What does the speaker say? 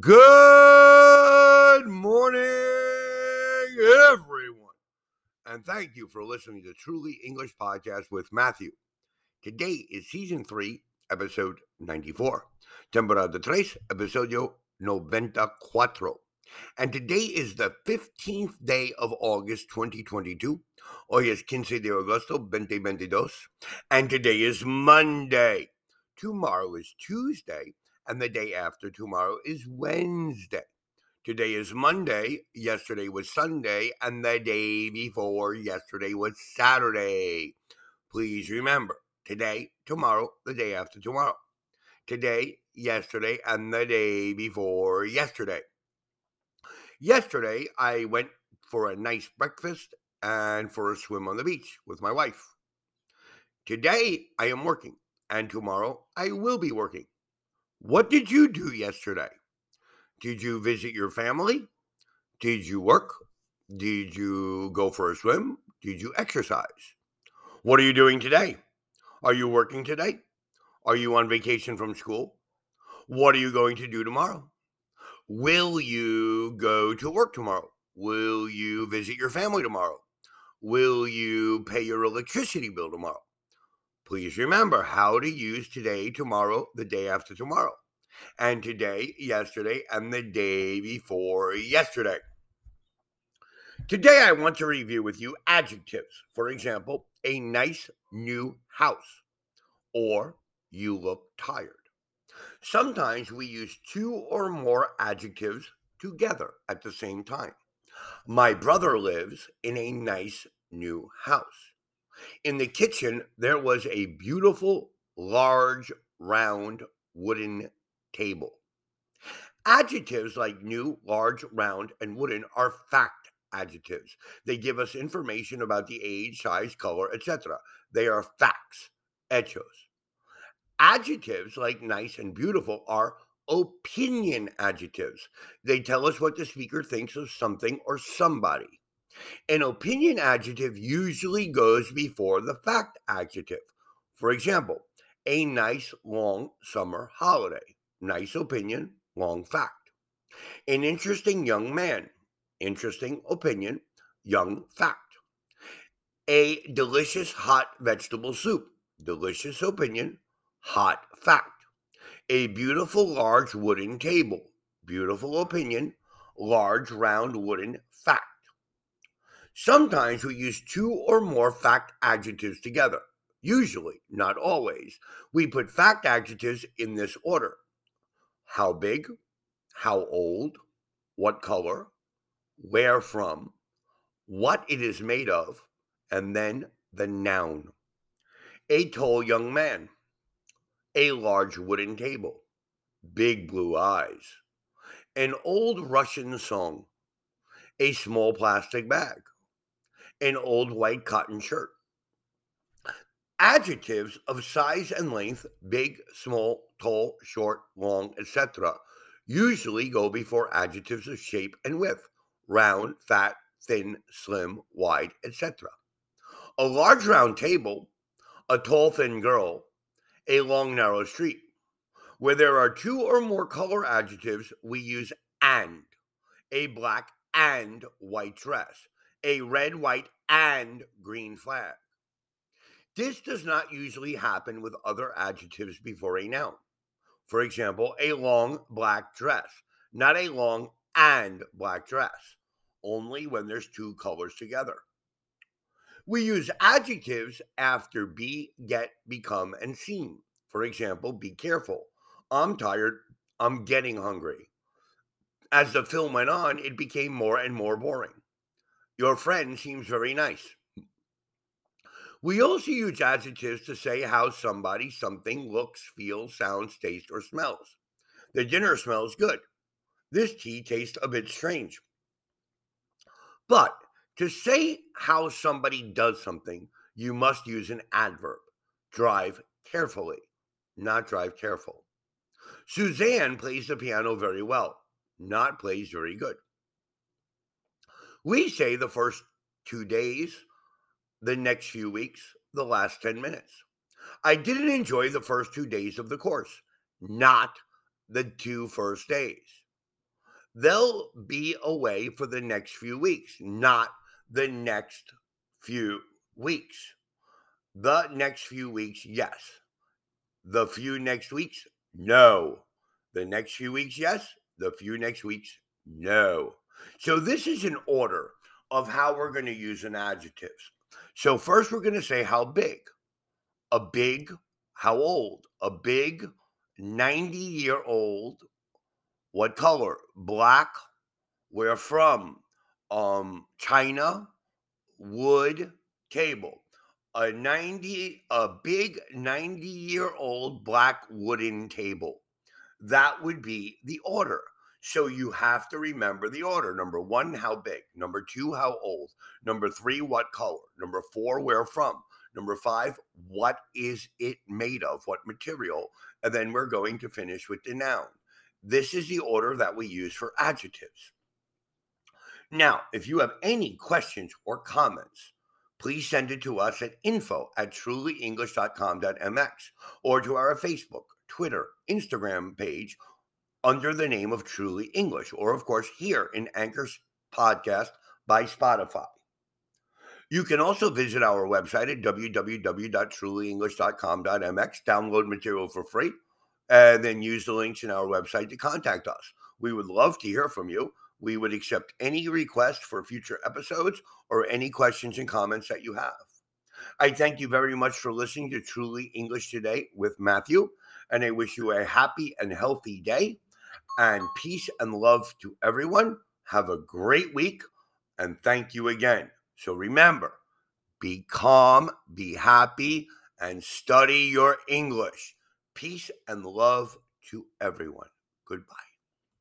Good morning, everyone. And thank you for listening to Truly English Podcast with Matthew. Today is season 3, episode 94. Temporada tres, episodio 94. And today is the 15th day of August 2022. Hoy es 15 de agosto 2022. And today is Monday. Tomorrow is Tuesday and the day after tomorrow is Wednesday. Today is Monday, yesterday was Sunday, and the day before yesterday was Saturday. Please remember today, tomorrow, the day after tomorrow. Today, yesterday, and the day before yesterday. Yesterday, I went for a nice breakfast and for a swim on the beach with my wife. Today, I am working, and tomorrow, I will be working. What did you do yesterday? Did you visit your family? Did you work? Did you go for a swim? Did you exercise? What are you doing today? Are you working today? Are you on vacation from school? What are you going to do tomorrow? Will you go to work tomorrow? Will you visit your family tomorrow? Will you pay your electricity bill tomorrow? Please remember how to use today, tomorrow, the day after tomorrow, and today, yesterday, and the day before yesterday. Today, I want to review with you adjectives. For example, a nice new house, or you look tired. Sometimes we use two or more adjectives together at the same time. My brother lives in a nice new house. In the kitchen, there was a beautiful, large, round wooden table. Adjectives like new, large, round, and wooden are fact adjectives. They give us information about the age, size, color, etc. They are facts, hechos. Adjectives like nice and beautiful are opinion adjectives. They tell us what the speaker thinks of something or somebody. An opinion adjective usually goes before the fact adjective. For example, a nice long summer holiday. Nice opinion, long fact. An interesting young man. Interesting opinion, young fact. A delicious hot vegetable soup. Delicious opinion, hot fact. A beautiful large wooden table. Beautiful opinion, large round wooden fact. Sometimes we use two or more fact adjectives together. Usually, not always, we put fact adjectives in this order. How big, how old, what color, where from, what it is made of, and then the noun. A tall young man, a large wooden table, big blue eyes, an old Russian song, a small plastic bag an old white cotton shirt. Adjectives of size and length, big, small, tall, short, long, etc., usually go before adjectives of shape and width, round, fat, thin, slim, wide, etc. A large round table, a tall, thin girl, a long, narrow street. Where there are two or more color adjectives, we use and. A black and white dress a red, white, and green flag. This does not usually happen with other adjectives before a noun. For example, a long black dress, not a long and black dress, only when there's two colors together. We use adjectives after be, get, become, and seem. For example, be careful. I'm tired. I'm getting hungry. As the film went on, it became more and more boring. Your friend seems very nice. We also use adjectives to say how somebody, something looks, feels, sounds, tastes, or smells. The dinner smells good. This tea tastes a bit strange. But to say how somebody does something, you must use an adverb. Drive carefully, not drive careful. Suzanne plays the piano very well, not plays very good. We say the first two days, the next few weeks, the last 10 minutes. I didn't enjoy the first two days of the course, not the two first days. they'll be away for the next few weeks, not the next few weeks. The next few weeks, yes. The few next weeks, no. The next few weeks, yes. The few next weeks, no. So this is an order of how we're going to use an adjectives. So first we're going to say how big. A big, how old? A big 90 year old. What color? Black. Where from? Um China. Wood table. A 90 a big 90 year old black wooden table. That would be the order. So you have to remember the order. Number one, how big? Number two, how old? Number three, what color? Number four, where from? Number five, what is it made of? What material? And then we're going to finish with the noun. This is the order that we use for adjectives. Now, if you have any questions or comments, please send it to us at info at trulyenglish.com.mx or to our Facebook, Twitter, Instagram page under the name of Truly English, or of course, here in Anchor's podcast by Spotify. You can also visit our website at www.trulyenglish.com.mx, download material for free, and then use the links in our website to contact us. We would love to hear from you. We would accept any request for future episodes or any questions and comments that you have. I thank you very much for listening to Truly English Today with Matthew, and I wish you a happy and healthy day and peace and love to everyone. Have a great week, and thank you again. So remember, be calm, be happy, and study your English. Peace and love to everyone. Goodbye.